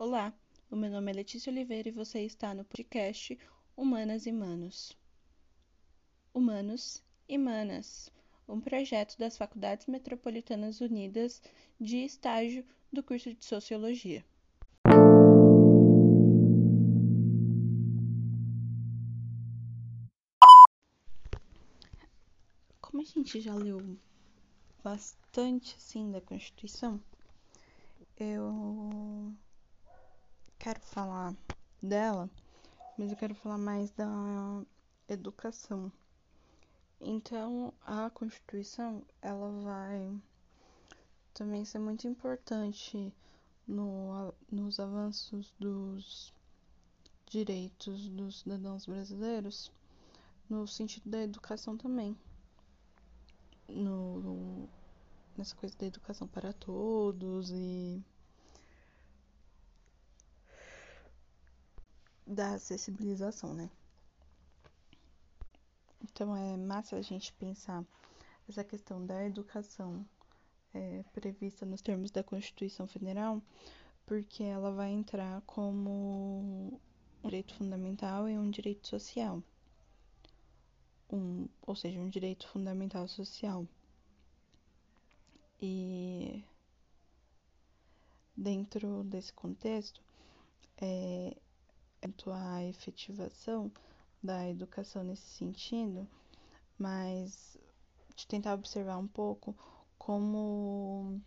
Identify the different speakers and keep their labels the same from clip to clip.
Speaker 1: Olá, o meu nome é Letícia Oliveira e você está no podcast Humanas e Manos. Humanos e Manas, um projeto das Faculdades Metropolitanas Unidas de estágio do curso de Sociologia. Como a gente já leu bastante assim da Constituição, eu quero falar dela, mas eu quero falar mais da educação. Então, a Constituição, ela vai também ser muito importante no, nos avanços dos direitos dos cidadãos brasileiros, no sentido da educação também. No, nessa coisa da educação para todos e da acessibilização, né? Então é massa a gente pensar essa questão da educação é, prevista nos termos da Constituição Federal, porque ela vai entrar como um direito fundamental e um direito social. Um, ou seja, um direito fundamental social. E dentro desse contexto, é, a efetivação da educação nesse sentido, mas de tentar observar um pouco como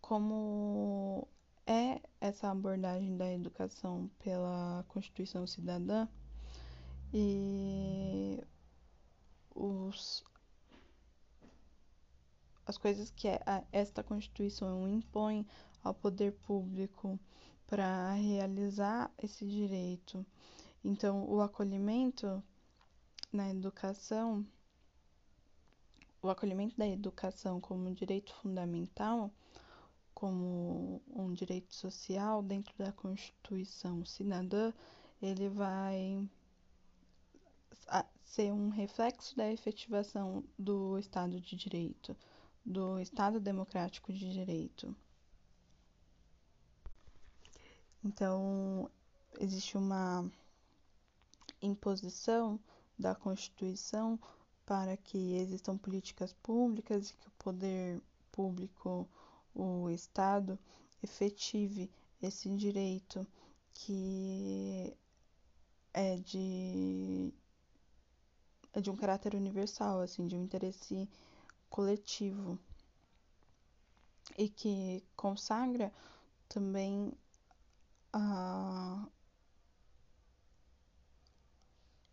Speaker 1: como é essa abordagem da educação pela Constituição Cidadã e os, as coisas que esta Constituição impõe ao poder público para realizar esse direito. Então, o acolhimento na educação, o acolhimento da educação como um direito fundamental, como um direito social dentro da Constituição cidadã, ele vai ser um reflexo da efetivação do Estado de Direito, do Estado Democrático de Direito. Então, existe uma imposição da Constituição para que existam políticas públicas e que o poder público, o Estado, efetive esse direito que é de é de um caráter universal, assim, de um interesse coletivo. E que consagra também a,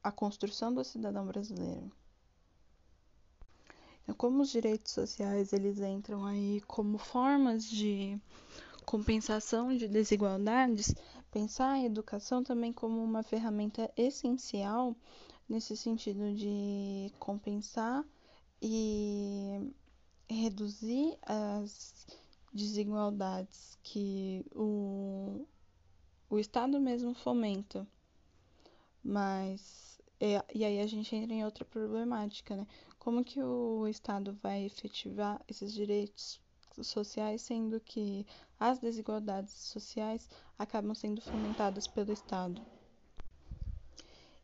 Speaker 1: a construção do cidadão brasileiro. Então, como os direitos sociais eles entram aí como formas de compensação de desigualdades, pensar a educação também como uma ferramenta essencial nesse sentido de compensar e reduzir as desigualdades que o o Estado mesmo fomenta. Mas. É, e aí a gente entra em outra problemática, né? Como que o Estado vai efetivar esses direitos sociais, sendo que as desigualdades sociais acabam sendo fomentadas pelo Estado?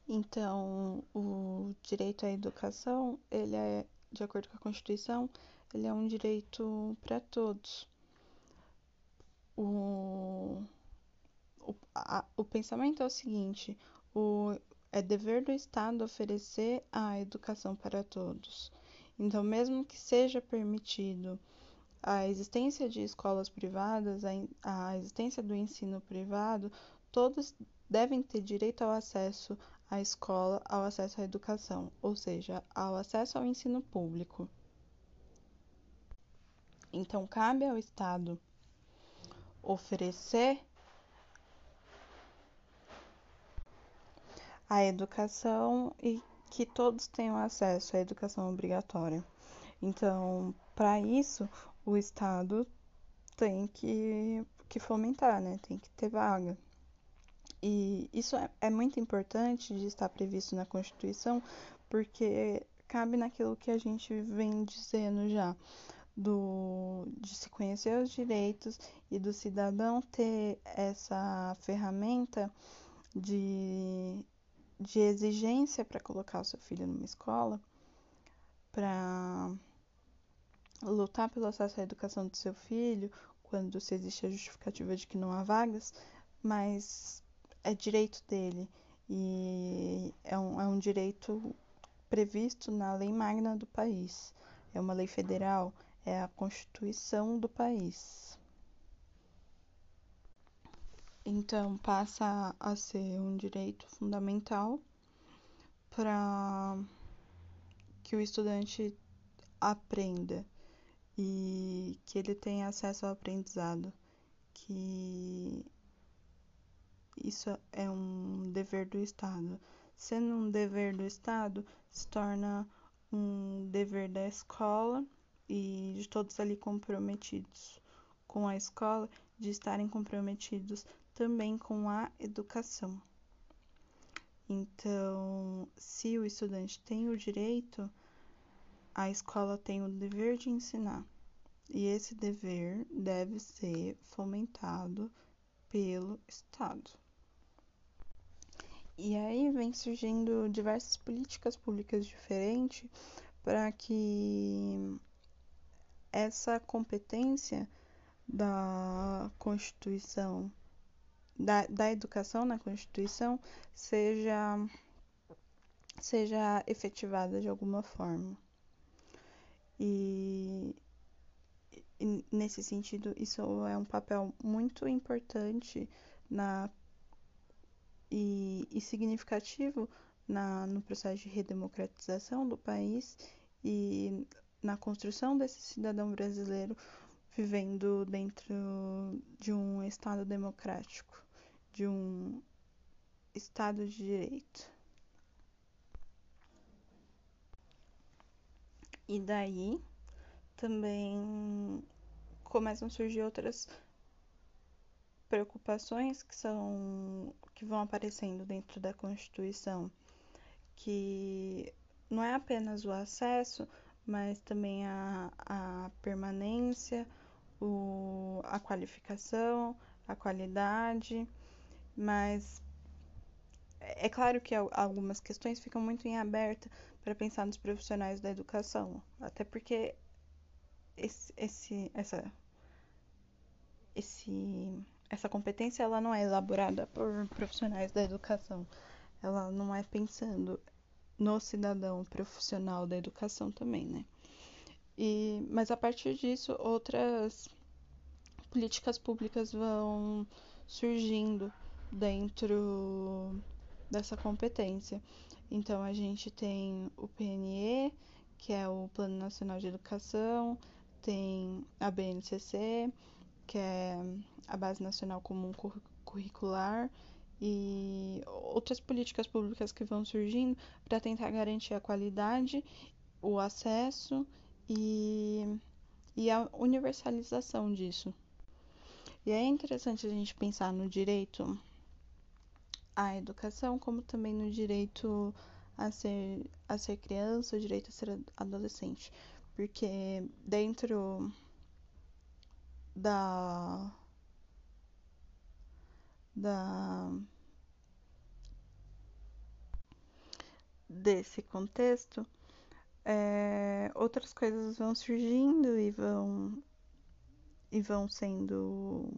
Speaker 1: Então, o direito à educação, ele é, de acordo com a Constituição, ele é um direito para todos. O, o, a, o pensamento é o seguinte: o, é dever do Estado oferecer a educação para todos. Então, mesmo que seja permitido a existência de escolas privadas, a, a existência do ensino privado, todos devem ter direito ao acesso à escola, ao acesso à educação, ou seja, ao acesso ao ensino público. Então, cabe ao Estado oferecer a educação e que todos tenham acesso à educação obrigatória. Então, para isso, o Estado tem que, que fomentar, né? Tem que ter vaga. E isso é, é muito importante de estar previsto na Constituição, porque cabe naquilo que a gente vem dizendo já, do, de se conhecer os direitos e do cidadão ter essa ferramenta de, de exigência para colocar o seu filho numa escola, para lutar pelo acesso à educação do seu filho, quando se existe a justificativa de que não há vagas, mas é direito dele e é um, é um direito previsto na lei magna do país. É uma lei federal, é a Constituição do país. Então, passa a ser um direito fundamental para que o estudante aprenda e que ele tenha acesso ao aprendizado, que isso é um dever do Estado. Sendo um dever do Estado, se torna um dever da escola e de todos ali comprometidos com a escola, de estarem comprometidos também com a educação. Então, se o estudante tem o direito, a escola tem o dever de ensinar. E esse dever deve ser fomentado pelo Estado. E aí vem surgindo diversas políticas públicas diferentes para que essa competência da Constituição, da, da educação na Constituição, seja, seja efetivada de alguma forma. E, e nesse sentido, isso é um papel muito importante na e, e significativo na, no processo de redemocratização do país e na construção desse cidadão brasileiro vivendo dentro de um Estado democrático, de um Estado de Direito. E daí também começam a surgir outras preocupações que são que vão aparecendo dentro da Constituição, que não é apenas o acesso, mas também a, a permanência, o, a qualificação, a qualidade, mas é claro que algumas questões ficam muito em aberto para pensar nos profissionais da educação, até porque esse, esse, essa, esse essa competência ela não é elaborada por profissionais da educação. Ela não é pensando no cidadão profissional da educação também, né? E, mas a partir disso, outras políticas públicas vão surgindo dentro dessa competência. Então, a gente tem o PNE, que é o Plano Nacional de Educação, tem a BNCC, que é a Base Nacional Comum Curricular e outras políticas públicas que vão surgindo para tentar garantir a qualidade, o acesso e, e a universalização disso. E é interessante a gente pensar no direito à educação, como também no direito a ser, a ser criança, o direito a ser adolescente. Porque dentro da da desse contexto, é, outras coisas vão surgindo e vão e vão sendo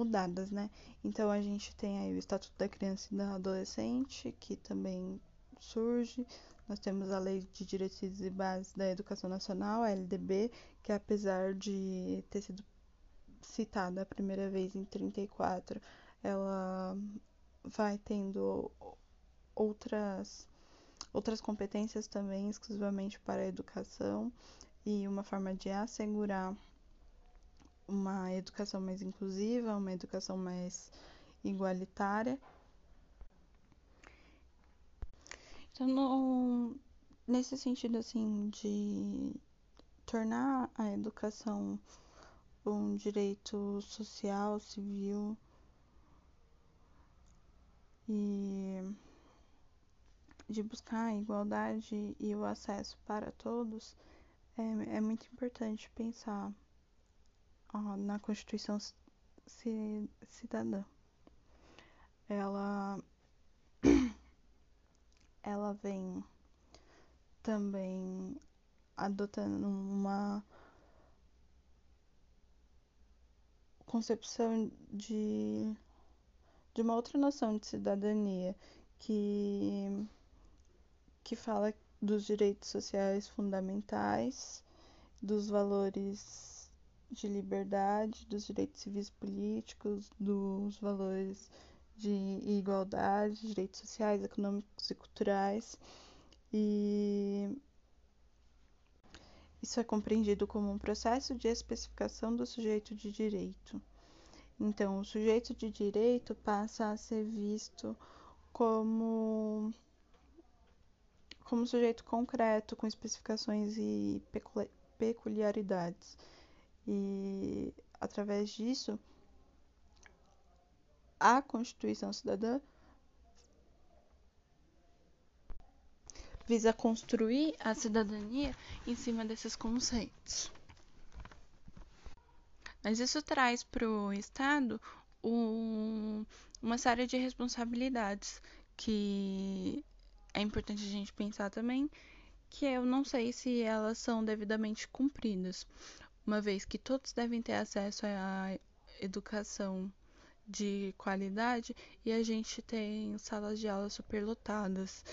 Speaker 1: mudadas, né? Então a gente tem aí o Estatuto da Criança e da Adolescente, que também surge, nós temos a Lei de Diretrizes e Bases da Educação Nacional, a LDB, que apesar de ter sido citada a primeira vez em 34, ela vai tendo outras outras competências também exclusivamente para a educação e uma forma de assegurar uma educação mais inclusiva, uma educação mais igualitária. Então, no, nesse sentido, assim, de tornar a educação um direito social, civil e de buscar a igualdade e o acesso para todos, é, é muito importante pensar na Constituição Cidadã. Ela, ela vem também adotando uma concepção de, de uma outra noção de cidadania que, que fala dos direitos sociais fundamentais, dos valores de liberdade, dos direitos civis políticos, dos valores de igualdade, direitos sociais, econômicos e culturais. E isso é compreendido como um processo de especificação do sujeito de direito. Então, o sujeito de direito passa a ser visto como como sujeito concreto com especificações e peculiaridades. E através disso, a Constituição Cidadã visa construir a cidadania em cima desses conceitos. Mas isso traz para o Estado um, uma série de responsabilidades que é importante a gente pensar também, que eu não sei se elas são devidamente cumpridas, uma vez que todos devem ter acesso à educação de qualidade e a gente tem salas de aula superlotadas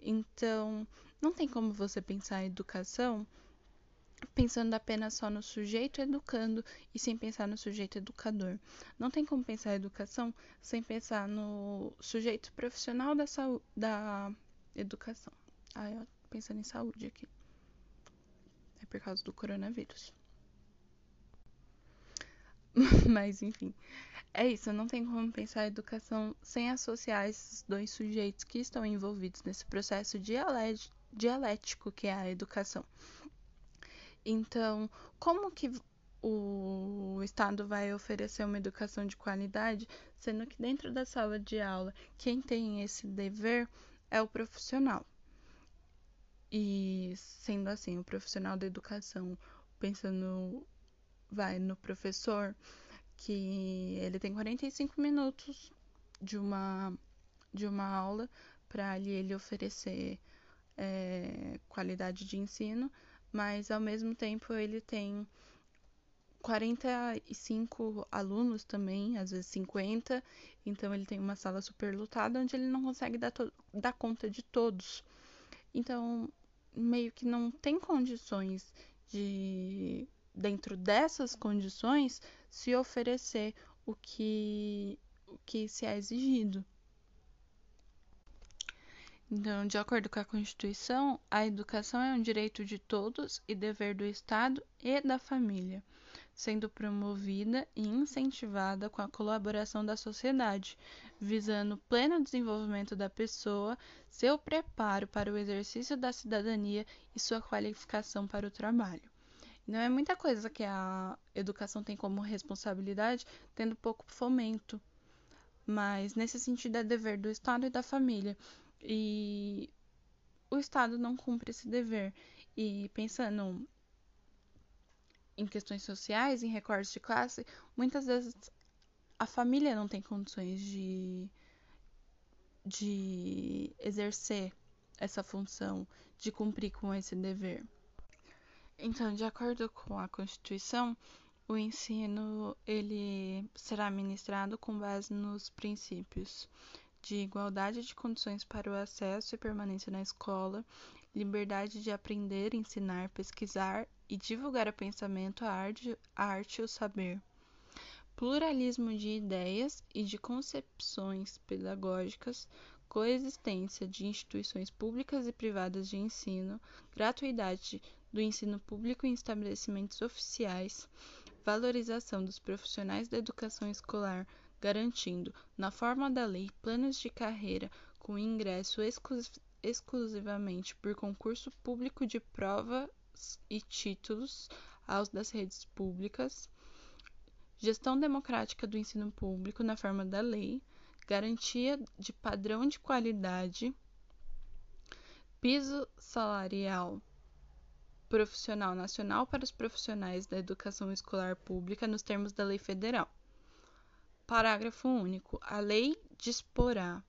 Speaker 1: então, não tem como você pensar em educação pensando apenas só no sujeito educando e sem pensar no sujeito educador. Não tem como pensar educação sem pensar no sujeito profissional da, saúde, da educação. Ah, eu pensando em saúde aqui. É por causa do coronavírus. Mas, enfim. É isso, não tem como pensar a educação sem associar esses dois sujeitos que estão envolvidos nesse processo dialético que é a educação. Então, como que o Estado vai oferecer uma educação de qualidade, sendo que dentro da sala de aula, quem tem esse dever é o profissional. E sendo assim, o profissional da educação, pensando vai no professor, que ele tem 45 minutos de uma, de uma aula para ele oferecer é, qualidade de ensino, mas ao mesmo tempo ele tem 45 alunos também, às vezes 50, então ele tem uma sala super lotada onde ele não consegue dar, dar conta de todos. Então, meio que não tem condições de dentro dessas condições, se oferecer o que, o que se é exigido. Então, de acordo com a Constituição, a educação é um direito de todos e dever do Estado e da família, sendo promovida e incentivada com a colaboração da sociedade, visando o pleno desenvolvimento da pessoa, seu preparo para o exercício da cidadania e sua qualificação para o trabalho. Não é muita coisa que a educação tem como responsabilidade, tendo pouco fomento. Mas nesse sentido é dever do Estado e da família. E o Estado não cumpre esse dever. E pensando em questões sociais, em recortes de classe, muitas vezes a família não tem condições de, de exercer essa função, de cumprir com esse dever. Então, de acordo com a Constituição, o ensino ele será ministrado com base nos princípios de igualdade de condições para o acesso e permanência na escola, liberdade de aprender, ensinar, pesquisar e divulgar o pensamento, a arte, a arte e o saber, pluralismo de ideias e de concepções pedagógicas, coexistência de instituições públicas e privadas de ensino, gratuidade do ensino público em estabelecimentos oficiais, valorização dos profissionais da educação escolar, garantindo, na forma da lei, planos de carreira com ingresso exclusivamente por concurso público de provas e títulos aos das redes públicas, gestão democrática do ensino público na forma da lei, garantia de padrão de qualidade, piso salarial profissional nacional para os profissionais da educação escolar pública nos termos da lei federal. Parágrafo único. A lei disporá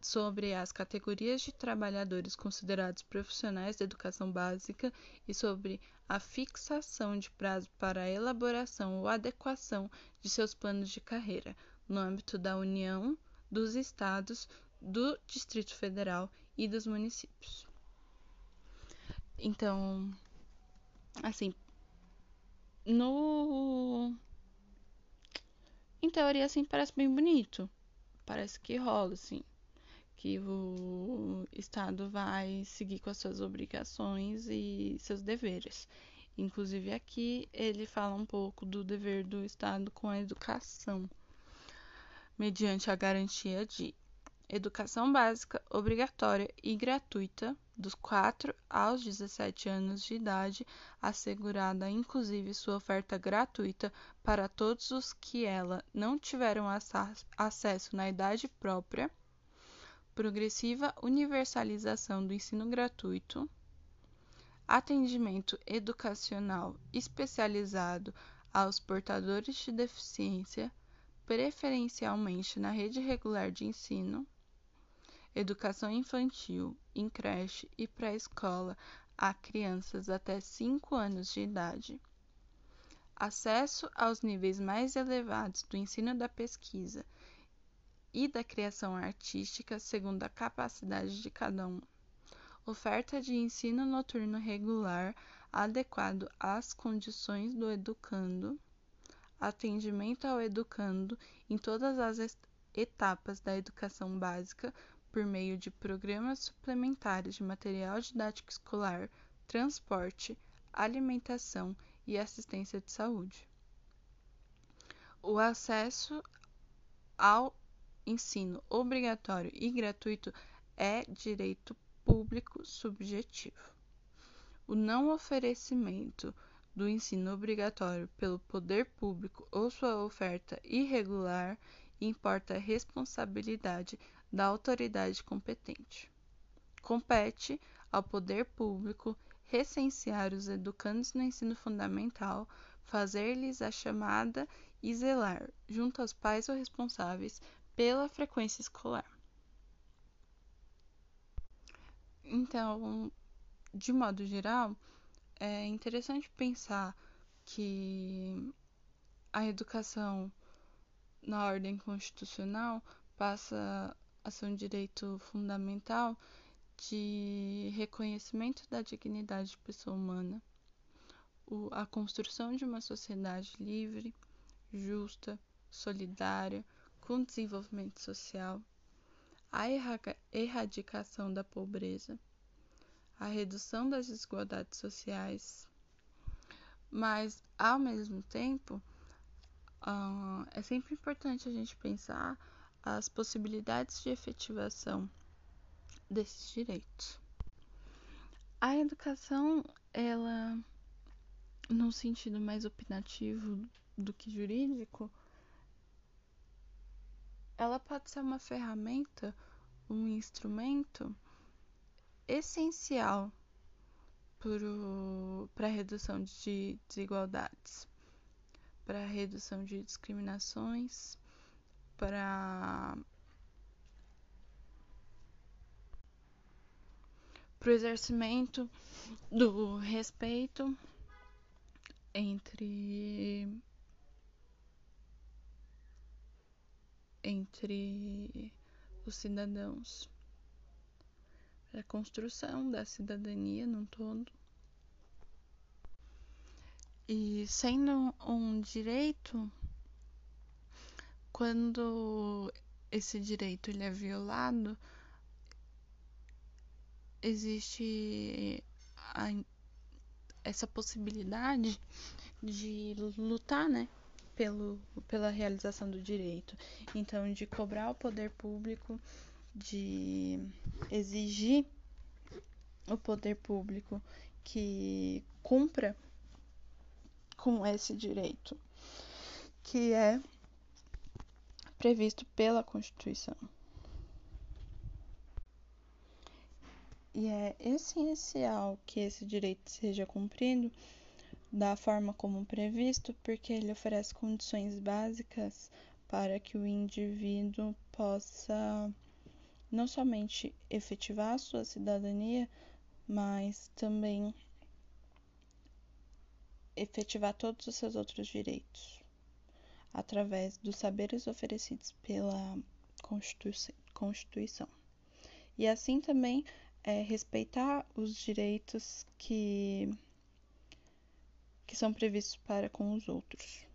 Speaker 1: sobre as categorias de trabalhadores considerados profissionais da educação básica e sobre a fixação de prazo para a elaboração ou adequação de seus planos de carreira, no âmbito da União, dos Estados, do Distrito Federal e dos municípios. Então, assim, no. Em teoria, assim, parece bem bonito. Parece que rola, assim que o Estado vai seguir com as suas obrigações e seus deveres. Inclusive aqui ele fala um pouco do dever do Estado com a educação, mediante a garantia de educação básica obrigatória e gratuita dos 4 aos 17 anos de idade, assegurada inclusive sua oferta gratuita para todos os que ela não tiveram acesso na idade própria progressiva universalização do ensino gratuito, atendimento educacional especializado aos portadores de deficiência, preferencialmente na rede regular de ensino, educação infantil, em creche e pré-escola a crianças até 5 anos de idade, acesso aos níveis mais elevados do ensino da pesquisa e da criação artística segundo a capacidade de cada um. Oferta de ensino noturno regular adequado às condições do educando. Atendimento ao educando em todas as etapas da educação básica por meio de programas suplementares de material didático escolar, transporte, alimentação e assistência de saúde. O acesso ao ensino obrigatório e gratuito é direito público subjetivo. O não oferecimento do ensino obrigatório pelo poder público ou sua oferta irregular importa responsabilidade da autoridade competente. Compete ao poder público recensear os educandos no ensino fundamental, fazer-lhes a chamada e zelar, junto aos pais ou responsáveis, pela frequência escolar. Então, de modo geral, é interessante pensar que a educação na ordem constitucional passa a ser um direito fundamental de reconhecimento da dignidade de pessoa humana, o, a construção de uma sociedade livre, justa, solidária, com desenvolvimento social, a erradicação da pobreza, a redução das desigualdades sociais, mas ao mesmo tempo uh, é sempre importante a gente pensar as possibilidades de efetivação desses direitos. A educação, ela, num sentido mais opinativo do que jurídico, ela pode ser uma ferramenta, um instrumento essencial para a redução de desigualdades, para a redução de discriminações, para o exercimento do respeito entre entre os cidadãos, a construção da cidadania num todo. E sendo um direito, quando esse direito ele é violado, existe a, essa possibilidade de lutar, né, pelo, pela realização do direito. Então, de cobrar o poder público, de exigir o poder público que cumpra com esse direito, que é previsto pela Constituição. e é essencial que esse direito seja cumprido da forma como previsto, porque ele oferece condições básicas para que o indivíduo possa não somente efetivar a sua cidadania, mas também efetivar todos os seus outros direitos através dos saberes oferecidos pela Constituição. E assim também é, respeitar os direitos que, que são previstos para com os outros.